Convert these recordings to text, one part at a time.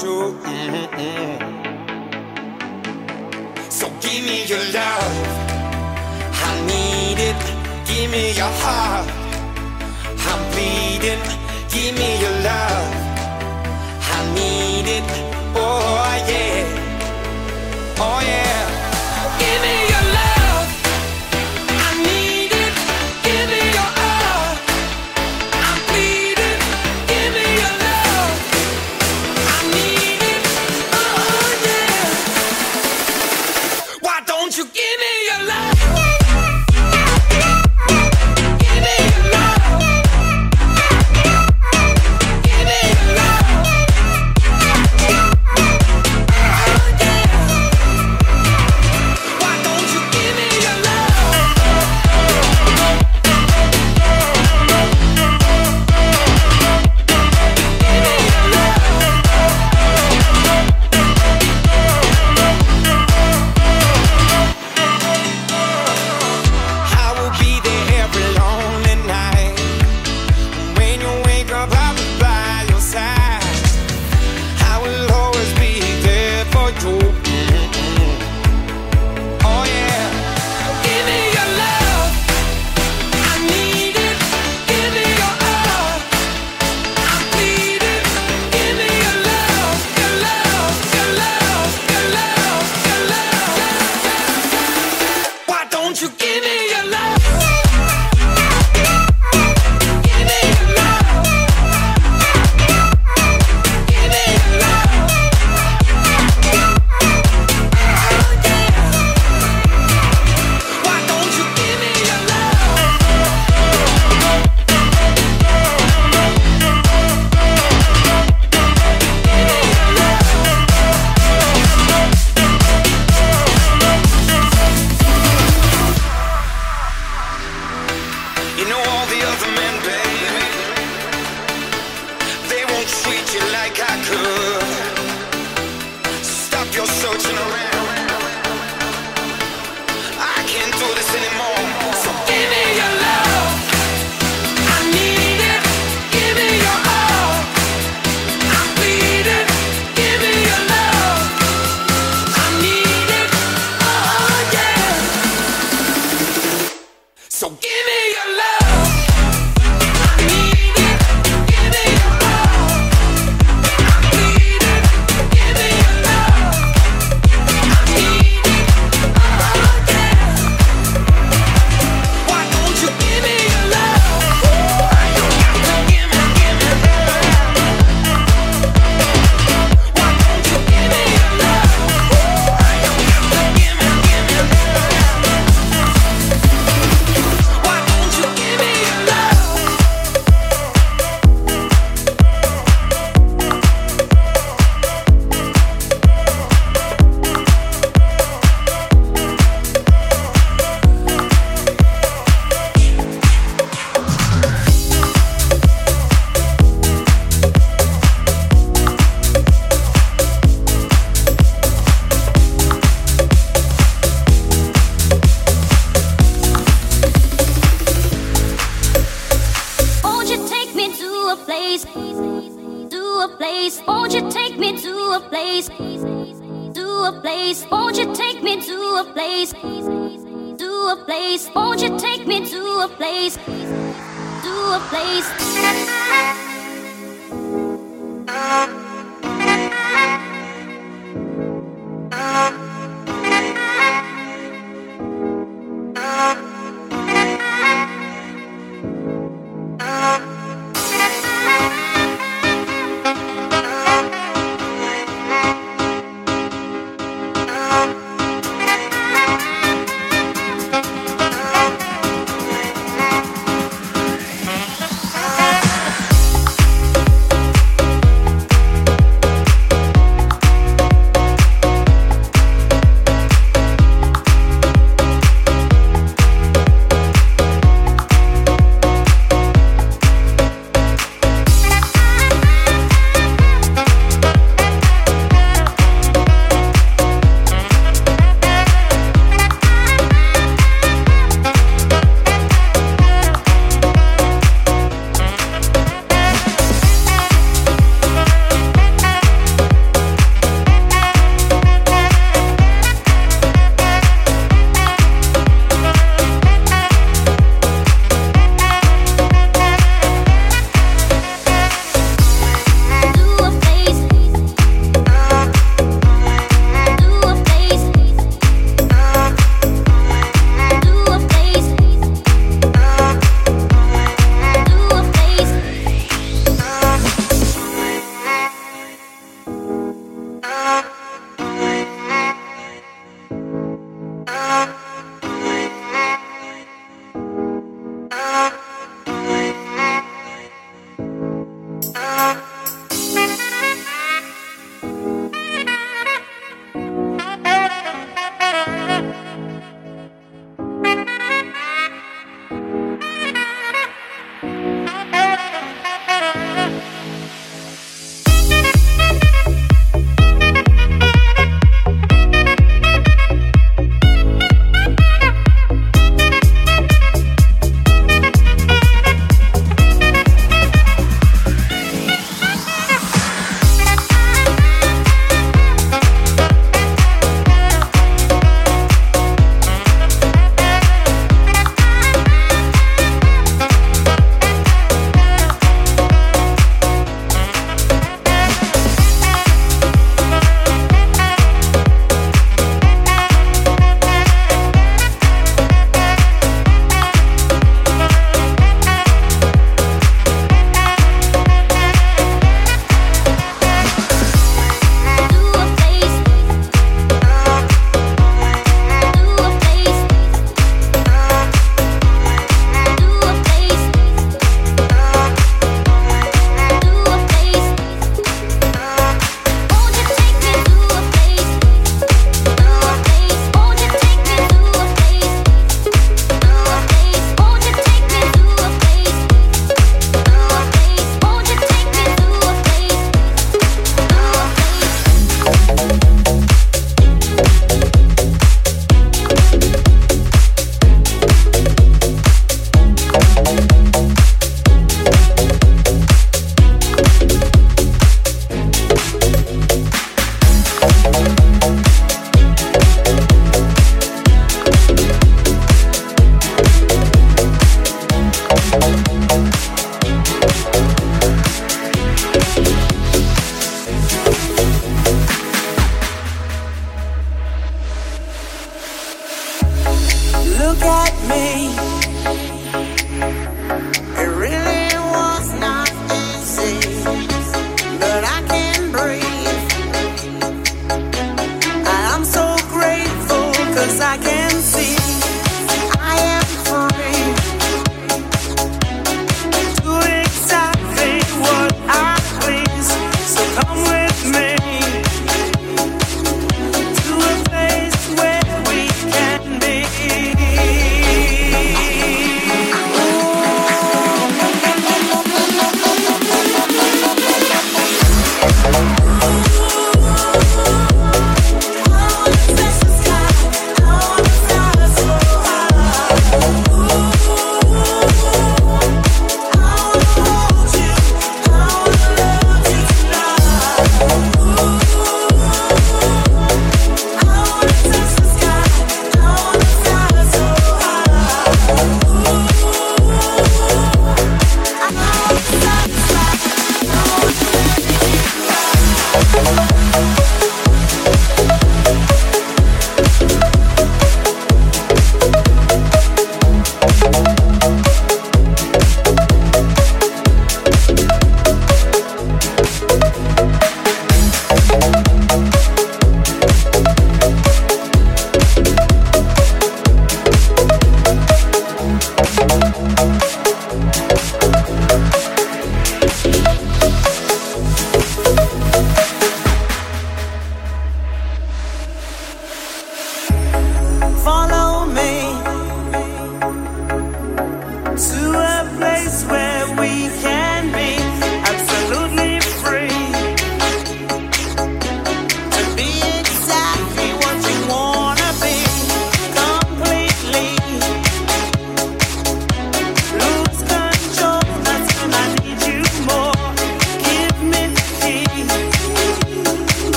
you. Mm-hmm. So give me your love, I need it. Give me your heart, I'm bleeding. Give me your love, I need it. Oh yeah, oh yeah. Give me.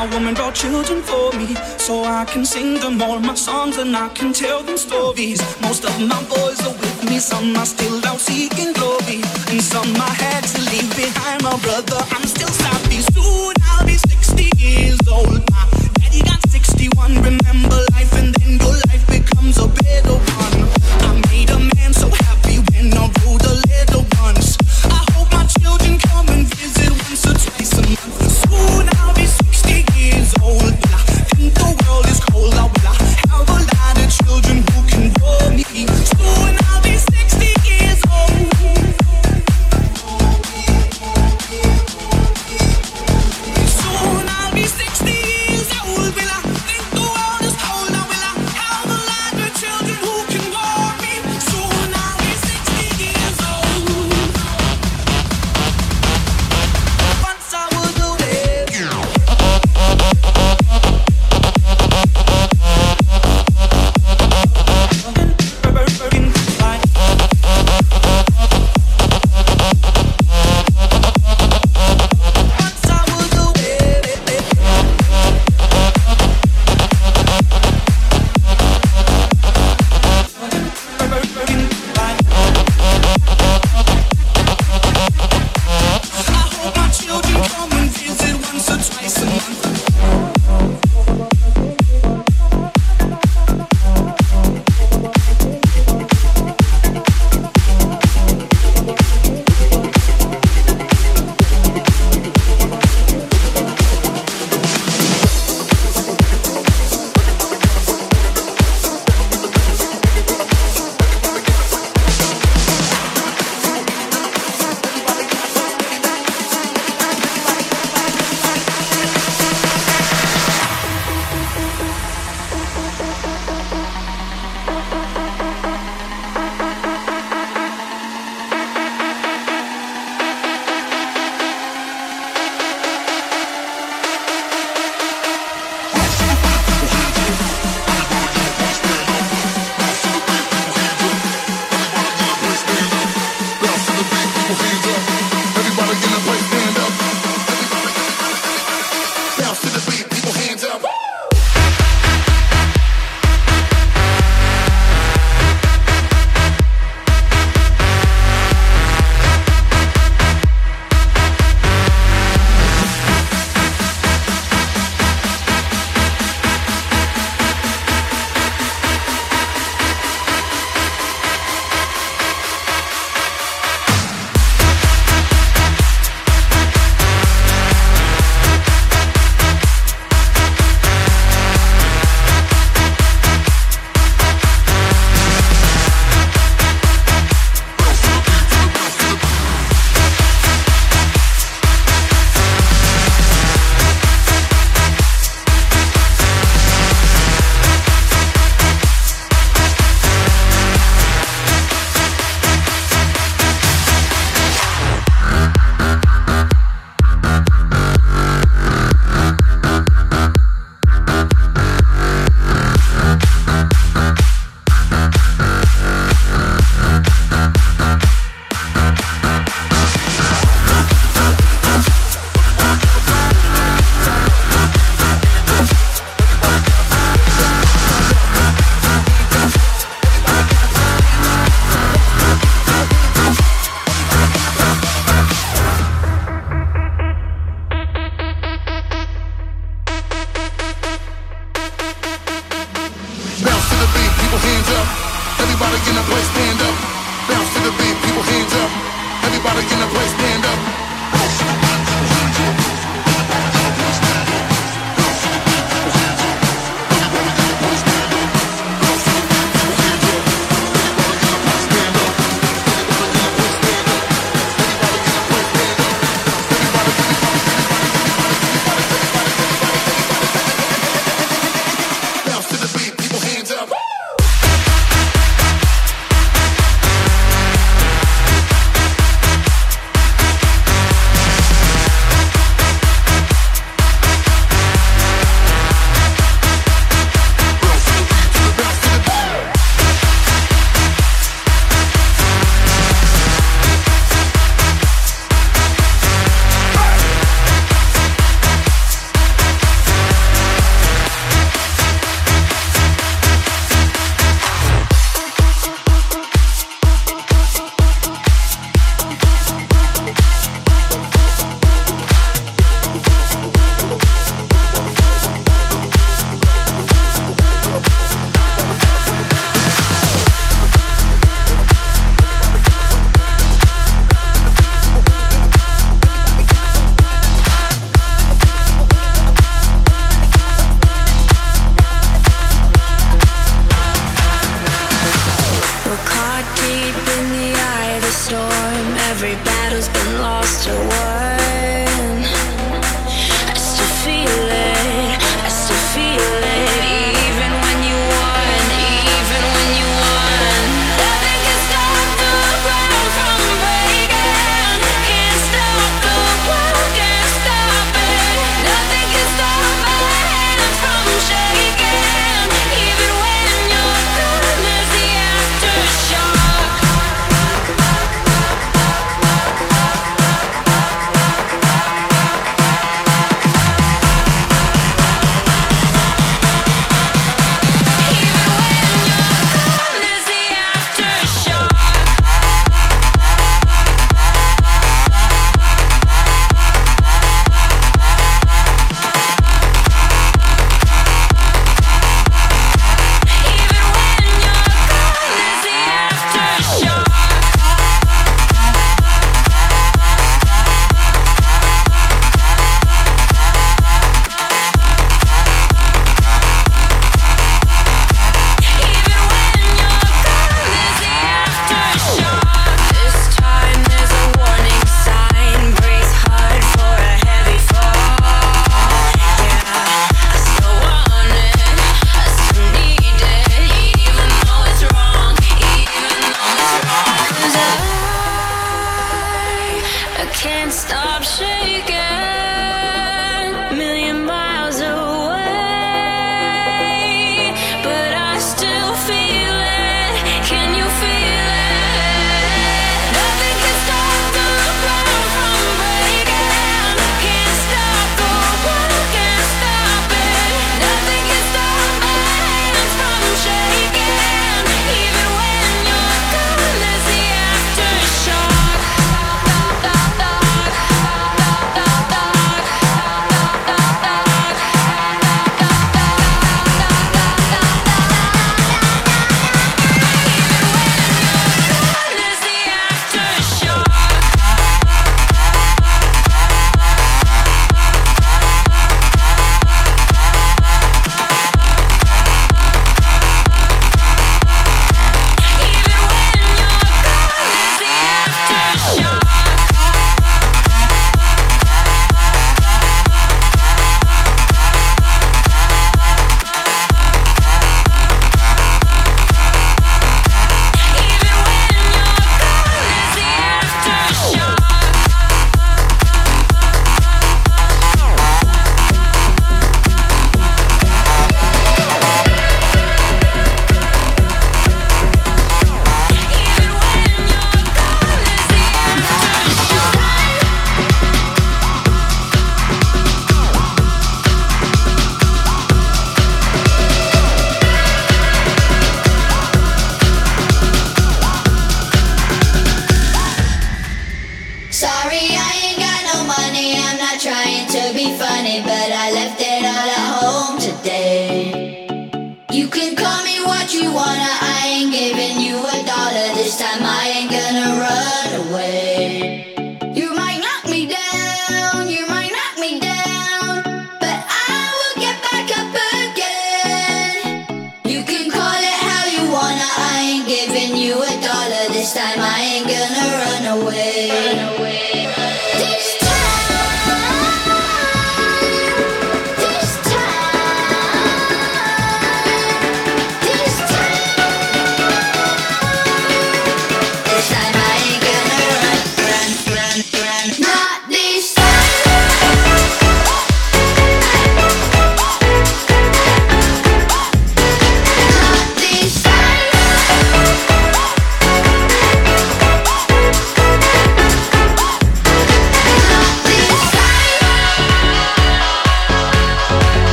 My woman brought children for me, so I can sing them all my songs and I can tell them stories. Most of my boys are with me, some are still out seeking glory, and some I had to leave behind. My brother, I'm still sloppy. Soon I'll be 60 years old. My daddy got 61, remember